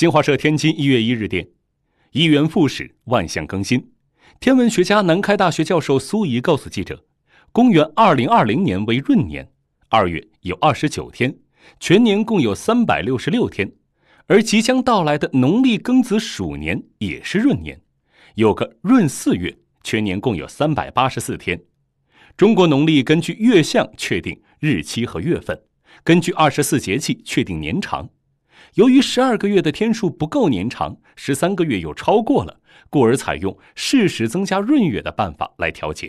新华社天津一月一日电，一元复始，万象更新。天文学家、南开大学教授苏怡告诉记者，公元二零二零年为闰年，二月有二十九天，全年共有三百六十六天，而即将到来的农历庚子鼠年也是闰年，有个闰四月，全年共有三百八十四天。中国农历根据月相确定日期和月份，根据二十四节气确定年长。由于十二个月的天数不够年长，十三个月又超过了，故而采用适时增加闰月的办法来调节。